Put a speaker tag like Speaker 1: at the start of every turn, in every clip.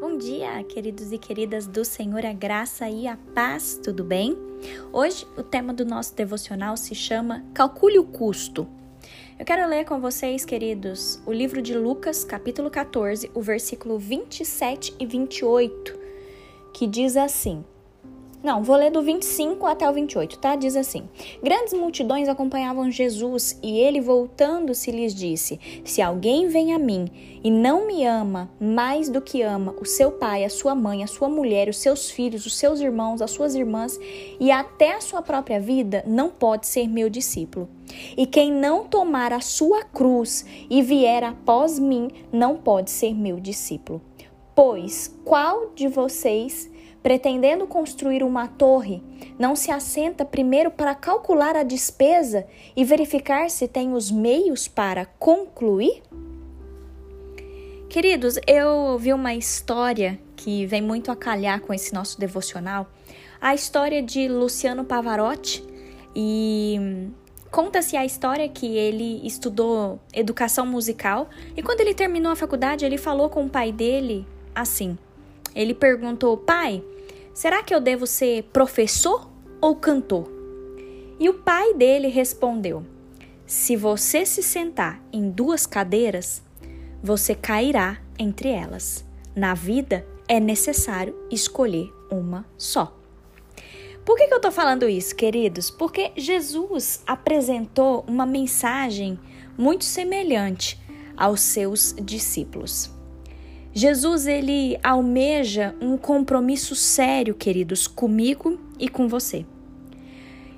Speaker 1: Bom dia, queridos e queridas do Senhor, a graça e a paz, tudo bem? Hoje o tema do nosso devocional se chama Calcule o custo. Eu quero ler com vocês, queridos, o livro de Lucas, capítulo 14, o versículo 27 e 28, que diz assim: não, vou ler do 25 até o 28, tá? Diz assim: Grandes multidões acompanhavam Jesus e ele, voltando-se, lhes disse: Se alguém vem a mim e não me ama mais do que ama o seu pai, a sua mãe, a sua mulher, os seus filhos, os seus irmãos, as suas irmãs e até a sua própria vida, não pode ser meu discípulo. E quem não tomar a sua cruz e vier após mim, não pode ser meu discípulo. Pois qual de vocês pretendendo construir uma torre, não se assenta primeiro para calcular a despesa e verificar se tem os meios para concluir? Queridos, eu vi uma história que vem muito a calhar com esse nosso devocional, a história de Luciano Pavarotti e conta-se a história que ele estudou educação musical e quando ele terminou a faculdade, ele falou com o pai dele assim: ele perguntou: Pai, será que eu devo ser professor ou cantor? E o pai dele respondeu: Se você se sentar em duas cadeiras, você cairá entre elas. Na vida é necessário escolher uma só. Por que, que eu estou falando isso, queridos? Porque Jesus apresentou uma mensagem muito semelhante aos seus discípulos. Jesus ele almeja um compromisso sério, queridos, comigo e com você.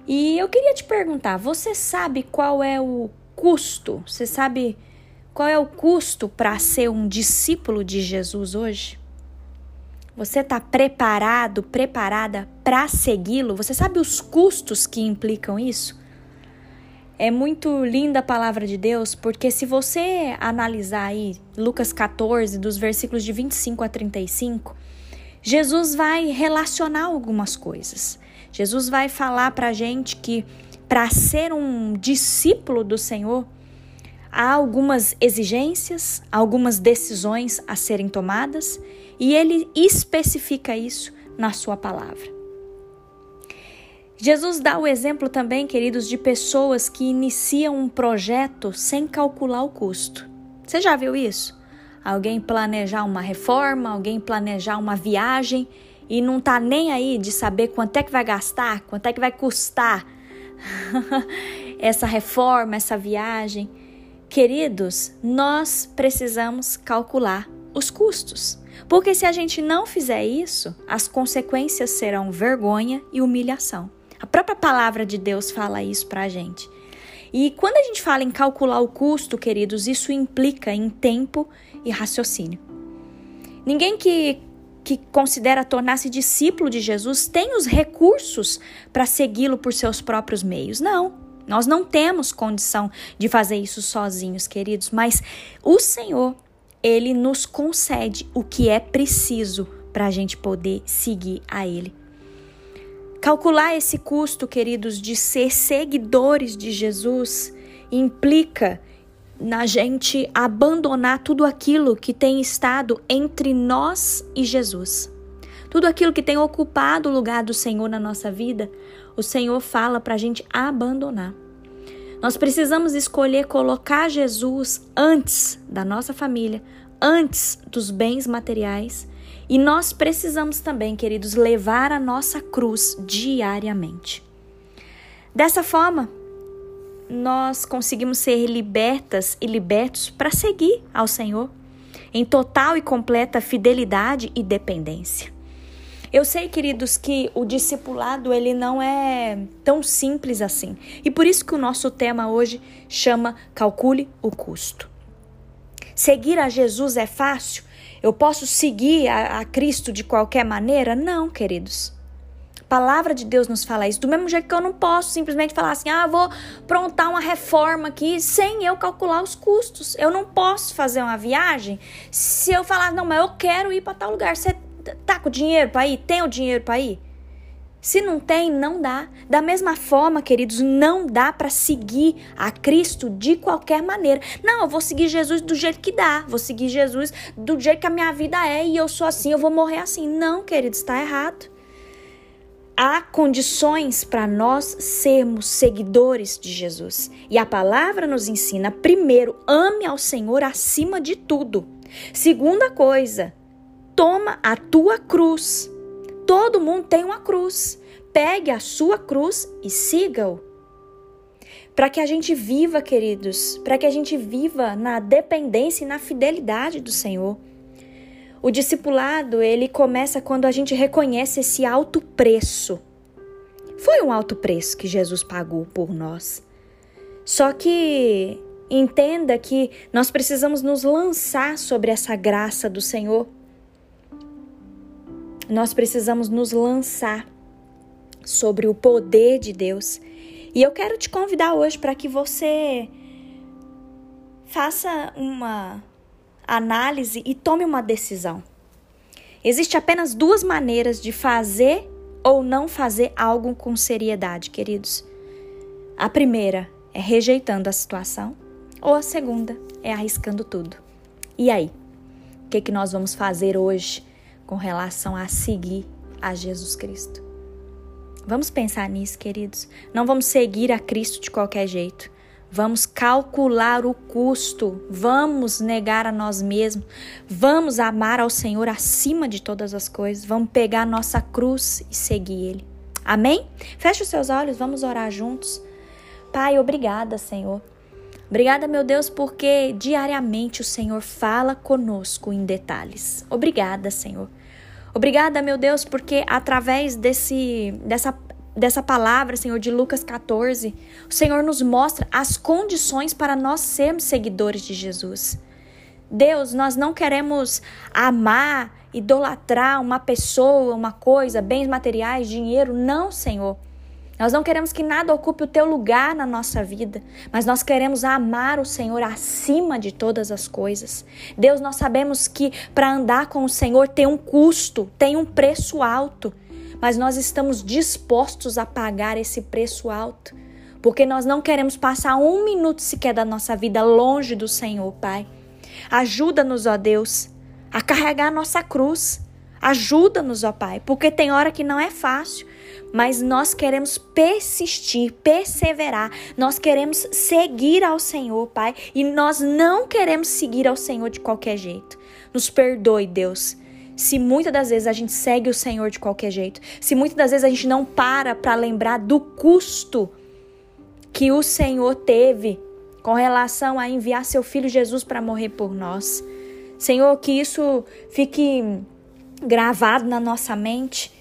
Speaker 1: E eu queria te perguntar, você sabe qual é o custo? Você sabe qual é o custo para ser um discípulo de Jesus hoje? Você está preparado, preparada para segui-lo? Você sabe os custos que implicam isso? É muito linda a palavra de Deus, porque se você analisar aí Lucas 14, dos versículos de 25 a 35, Jesus vai relacionar algumas coisas. Jesus vai falar para a gente que para ser um discípulo do Senhor, há algumas exigências, algumas decisões a serem tomadas, e ele especifica isso na sua palavra. Jesus dá o exemplo também, queridos, de pessoas que iniciam um projeto sem calcular o custo. Você já viu isso? Alguém planejar uma reforma, alguém planejar uma viagem e não tá nem aí de saber quanto é que vai gastar, quanto é que vai custar essa reforma, essa viagem. Queridos, nós precisamos calcular os custos. Porque se a gente não fizer isso, as consequências serão vergonha e humilhação. A própria palavra de Deus fala isso para a gente. E quando a gente fala em calcular o custo, queridos, isso implica em tempo e raciocínio. Ninguém que, que considera tornar-se discípulo de Jesus tem os recursos para segui-lo por seus próprios meios. Não, nós não temos condição de fazer isso sozinhos, queridos, mas o Senhor, ele nos concede o que é preciso para a gente poder seguir a Ele. Calcular esse custo, queridos, de ser seguidores de Jesus implica na gente abandonar tudo aquilo que tem estado entre nós e Jesus. Tudo aquilo que tem ocupado o lugar do Senhor na nossa vida, o Senhor fala para a gente abandonar. Nós precisamos escolher colocar Jesus antes da nossa família, antes dos bens materiais e nós precisamos também, queridos, levar a nossa cruz diariamente. Dessa forma, nós conseguimos ser libertas e libertos para seguir ao Senhor em total e completa fidelidade e dependência. Eu sei, queridos, que o discipulado ele não é tão simples assim. E por isso que o nosso tema hoje chama Calcule o custo. Seguir a Jesus é fácil? Eu posso seguir a, a Cristo de qualquer maneira? Não, queridos. A palavra de Deus nos fala isso. Do mesmo jeito que eu não posso simplesmente falar assim: ah, vou prontar uma reforma aqui sem eu calcular os custos. Eu não posso fazer uma viagem se eu falar, não, mas eu quero ir para tal lugar. Você tá com dinheiro para ir? Tem o dinheiro para ir? Se não tem, não dá. Da mesma forma, queridos, não dá para seguir a Cristo de qualquer maneira. Não, eu vou seguir Jesus do jeito que dá. Vou seguir Jesus do jeito que a minha vida é e eu sou assim, eu vou morrer assim. Não, queridos, está errado. Há condições para nós sermos seguidores de Jesus. E a palavra nos ensina, primeiro, ame ao Senhor acima de tudo. Segunda coisa, toma a tua cruz. Todo mundo tem uma cruz. Pegue a sua cruz e siga-o. Para que a gente viva, queridos, para que a gente viva na dependência e na fidelidade do Senhor. O discipulado, ele começa quando a gente reconhece esse alto preço. Foi um alto preço que Jesus pagou por nós. Só que entenda que nós precisamos nos lançar sobre essa graça do Senhor nós precisamos nos lançar sobre o poder de Deus. E eu quero te convidar hoje para que você faça uma análise e tome uma decisão. Existe apenas duas maneiras de fazer ou não fazer algo com seriedade, queridos. A primeira é rejeitando a situação, ou a segunda é arriscando tudo. E aí? O que, que nós vamos fazer hoje com relação a seguir a Jesus Cristo. Vamos pensar nisso, queridos. Não vamos seguir a Cristo de qualquer jeito. Vamos calcular o custo, vamos negar a nós mesmos, vamos amar ao Senhor acima de todas as coisas, vamos pegar nossa cruz e seguir Ele. Amém? Feche os seus olhos, vamos orar juntos. Pai, obrigada, Senhor. Obrigada, meu Deus, porque diariamente o Senhor fala conosco em detalhes. Obrigada, Senhor. Obrigada, meu Deus, porque através desse, dessa, dessa palavra, Senhor, de Lucas 14, o Senhor nos mostra as condições para nós sermos seguidores de Jesus. Deus, nós não queremos amar, idolatrar uma pessoa, uma coisa, bens materiais, dinheiro. Não, Senhor. Nós não queremos que nada ocupe o teu lugar na nossa vida, mas nós queremos amar o Senhor acima de todas as coisas. Deus, nós sabemos que para andar com o Senhor tem um custo, tem um preço alto, mas nós estamos dispostos a pagar esse preço alto, porque nós não queremos passar um minuto sequer da nossa vida longe do Senhor, Pai. Ajuda-nos, ó Deus, a carregar a nossa cruz. Ajuda-nos, ó Pai, porque tem hora que não é fácil mas nós queremos persistir, perseverar, nós queremos seguir ao Senhor, Pai, e nós não queremos seguir ao Senhor de qualquer jeito. Nos perdoe, Deus. Se muitas das vezes a gente segue o Senhor de qualquer jeito, se muitas das vezes a gente não para para lembrar do custo que o Senhor teve com relação a enviar seu filho Jesus para morrer por nós. Senhor, que isso fique gravado na nossa mente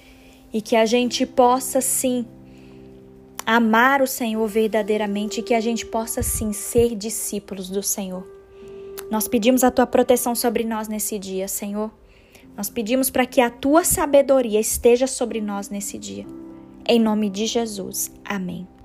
Speaker 1: e que a gente possa sim amar o Senhor verdadeiramente e que a gente possa sim ser discípulos do Senhor. Nós pedimos a tua proteção sobre nós nesse dia, Senhor. Nós pedimos para que a tua sabedoria esteja sobre nós nesse dia. Em nome de Jesus. Amém.